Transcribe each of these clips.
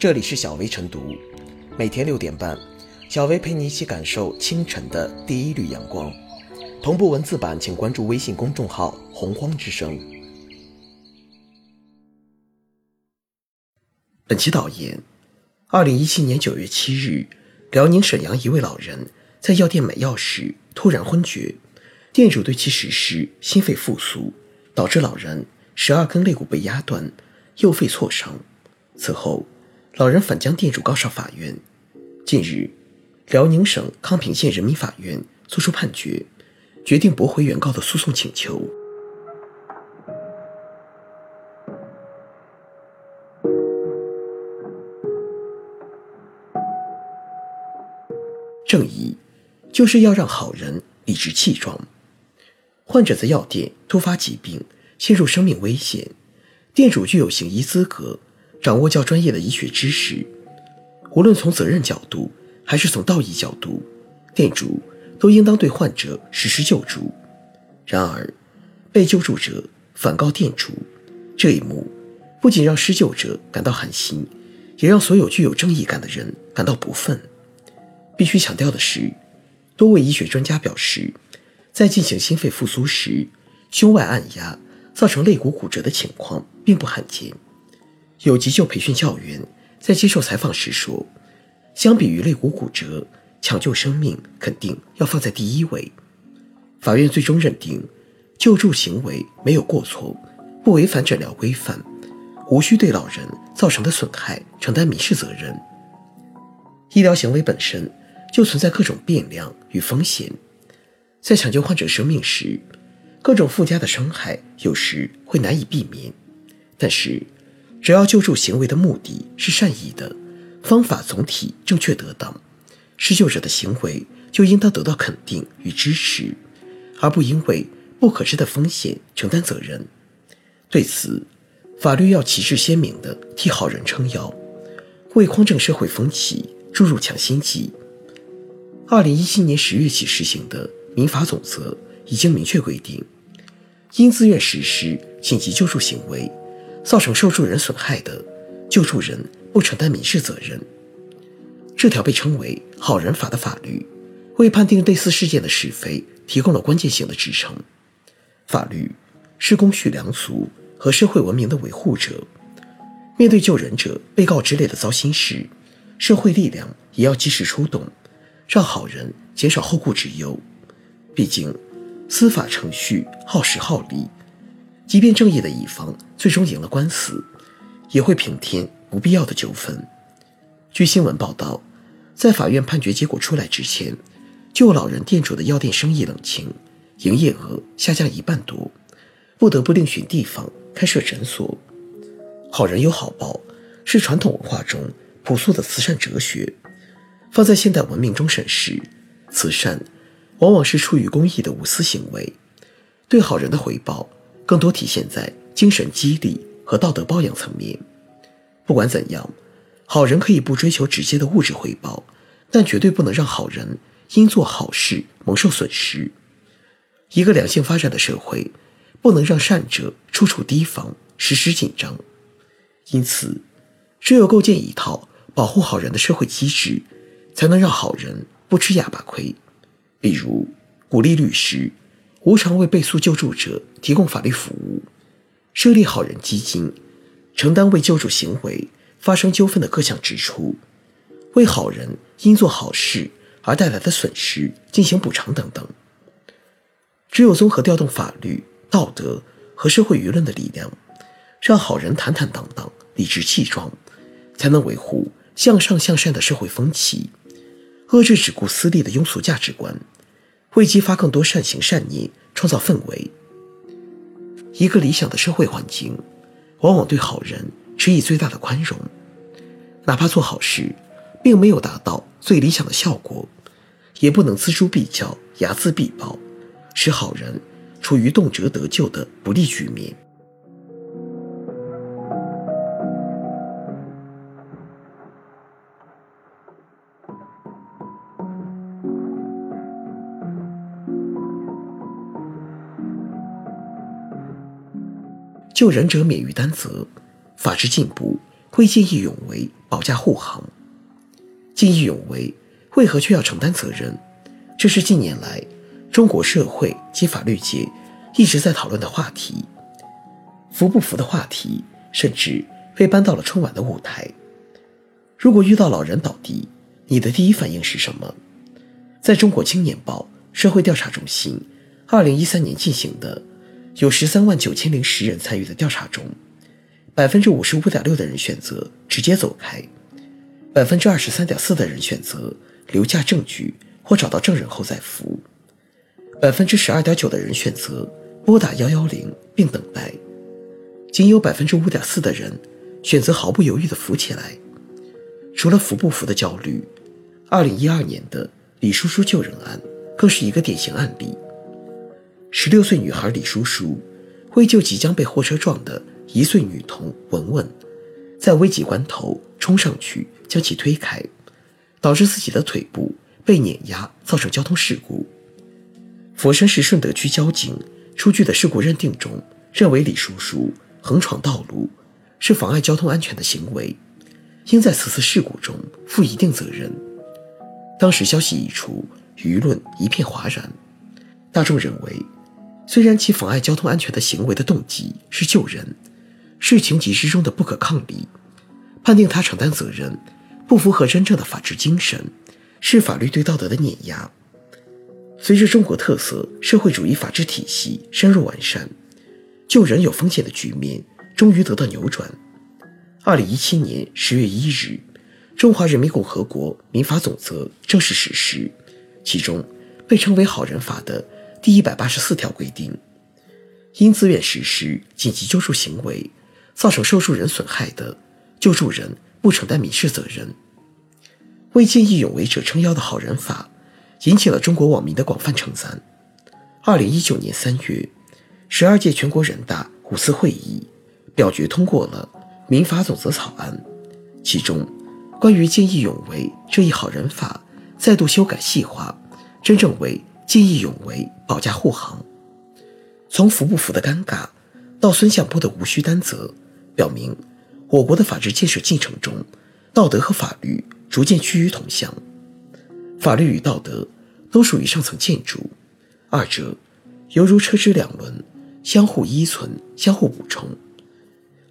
这里是小薇晨读，每天六点半，小薇陪你一起感受清晨的第一缕阳光。同步文字版，请关注微信公众号“洪荒之声”。本期导言：二零一七年九月七日，辽宁沈阳一位老人在药店买药时突然昏厥，店主对其实施心肺复苏，导致老人十二根肋骨被压断，右肺挫伤。此后，老人反将店主告上法院。近日，辽宁省康平县人民法院作出判决，决定驳回原告的诉讼请求。正义就是要让好人理直气壮。患者在药店突发疾病，陷入生命危险，店主具有行医资格。掌握较专业的医学知识，无论从责任角度还是从道义角度，店主都应当对患者实施救助。然而，被救助者反告店主，这一幕不仅让施救者感到寒心，也让所有具有正义感的人感到不忿。必须强调的是，多位医学专家表示，在进行心肺复苏时，胸外按压造成肋骨骨折的情况并不罕见。有急救培训教员在接受采访时说：“相比于肋骨骨折，抢救生命肯定要放在第一位。”法院最终认定，救助行为没有过错，不违反诊疗规范，无需对老人造成的损害承担民事责任。医疗行为本身就存在各种变量与风险，在抢救患者生命时，各种附加的伤害有时会难以避免，但是。只要救助行为的目的是善意的，方法总体正确得当，施救者的行为就应当得到肯定与支持，而不因为不可知的风险承担责任。对此，法律要旗帜鲜明地替好人撑腰，为匡正社会风气注入强心剂。二零一七年十月起实行的民法总则已经明确规定，因自愿实施紧急救助行为。造成受助人损害的，救助人不承担民事责任。这条被称为“好人法”的法律，为判定类似事件的是非提供了关键性的支撑。法律是公序良俗和社会文明的维护者。面对救人者、被告之类的糟心事，社会力量也要及时出动，让好人减少后顾之忧。毕竟，司法程序耗时耗力。即便正义的一方最终赢了官司，也会平添不必要的纠纷。据新闻报道，在法院判决结果出来之前，救老人店主的药店生意冷清，营业额下降一半多，不得不另寻地方开设诊所。好人有好报是传统文化中朴素的慈善哲学，放在现代文明中审视，慈善往往是出于公益的无私行为，对好人的回报。更多体现在精神激励和道德包养层面。不管怎样，好人可以不追求直接的物质回报，但绝对不能让好人因做好事蒙受损失。一个良性发展的社会，不能让善者处处提防，时时紧张。因此，只有构建一套保护好人的社会机制，才能让好人不吃哑巴亏。比如，鼓励律师。无偿为被诉救助者提供法律服务，设立好人基金，承担为救助行为发生纠纷的各项支出，为好人因做好事而带来的损失进行补偿等等。只有综合调动法律、道德和社会舆论的力量，让好人坦坦荡荡、理直气壮，才能维护向上向善的社会风气，遏制只顾私利的庸俗价值观。为激发更多善行善念，创造氛围。一个理想的社会环境，往往对好人持以最大的宽容。哪怕做好事，并没有达到最理想的效果，也不能锱铢必较、睚眦必报，使好人处于动辄得咎的不利局面。救人者免于担责，法治进步会见义勇为保驾护航。见义勇为为何却要承担责任？这是近年来中国社会及法律界一直在讨论的话题。服不服的话题，甚至被搬到了春晚的舞台。如果遇到老人倒地，你的第一反应是什么？在中国青年报社会调查中心二零一三年进行的有十三万九千零十人参与的调查中，百分之五十五点六的人选择直接走开，百分之二十三点四的人选择留下证据或找到证人后再扶，百分之十二点九的人选择拨打幺幺零并等待，仅有百分之五点四的人选择毫不犹豫地扶起来。除了扶不扶的焦虑，二零一二年的。李叔叔救人案更是一个典型案例。十六岁女孩李叔叔为救即将被货车撞的一岁女童文文，在危急关头冲上去将其推开，导致自己的腿部被碾压，造成交通事故。佛山市顺德区交警出具的事故认定中，认为李叔叔横闯道路是妨碍交通安全的行为，应在此次事故中负一定责任。当时消息一出，舆论一片哗然。大众认为，虽然其妨碍交通安全的行为的动机是救人，是情急之中的不可抗力，判定他承担责任，不符合真正的法治精神，是法律对道德的碾压。随着中国特色社会主义法治体系深入完善，救人有风险的局面终于得到扭转。二零一七年十月一日。中华人民共和国民法总则正式实施，其中被称为“好人法”的第一百八十四条规定，因自愿实施紧急救助行为造成受助人损害的，救助人不承担民事责任。为见义勇为者撑腰的好人法，引起了中国网民的广泛称赞。二零一九年三月，十二届全国人大五次会议表决通过了民法总则草案，其中。关于见义勇为这一好人法再度修改细化，真正为见义勇为保驾护航。从服不服的尴尬，到孙向波的无需担责，表明我国的法治建设进程中，道德和法律逐渐趋于同向。法律与道德都属于上层建筑，二者犹如车之两轮，相互依存，相互补充。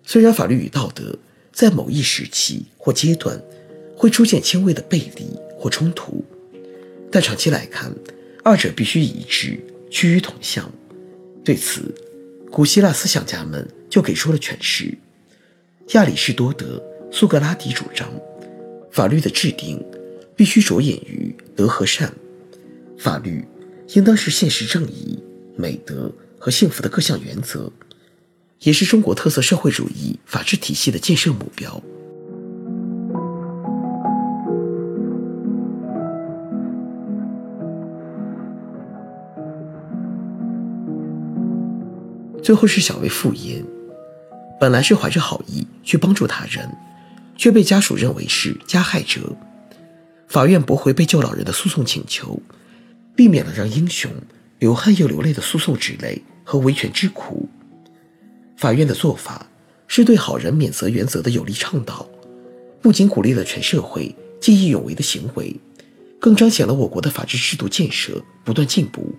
虽然法律与道德在某一时期或阶段，会出现轻微的背离或冲突，但长期来看，二者必须一致，趋于同向。对此，古希腊思想家们就给出了诠释。亚里士多德、苏格拉底主张，法律的制定必须着眼于德和善，法律应当是现实正义、美德和幸福的各项原则，也是中国特色社会主义法治体系的建设目标。最后是小薇复言，本来是怀着好意去帮助他人，却被家属认为是加害者。法院驳回被救老人的诉讼请求，避免了让英雄流汗又流泪的诉讼之累和维权之苦。法院的做法是对好人免责原则的有力倡导，不仅鼓励了全社会见义勇为的行为，更彰显了我国的法治制度建设不断进步。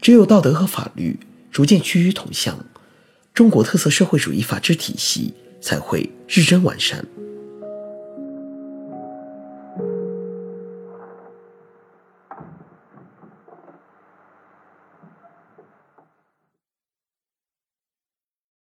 只有道德和法律。逐渐趋于同向，中国特色社会主义法治体系才会日臻完善。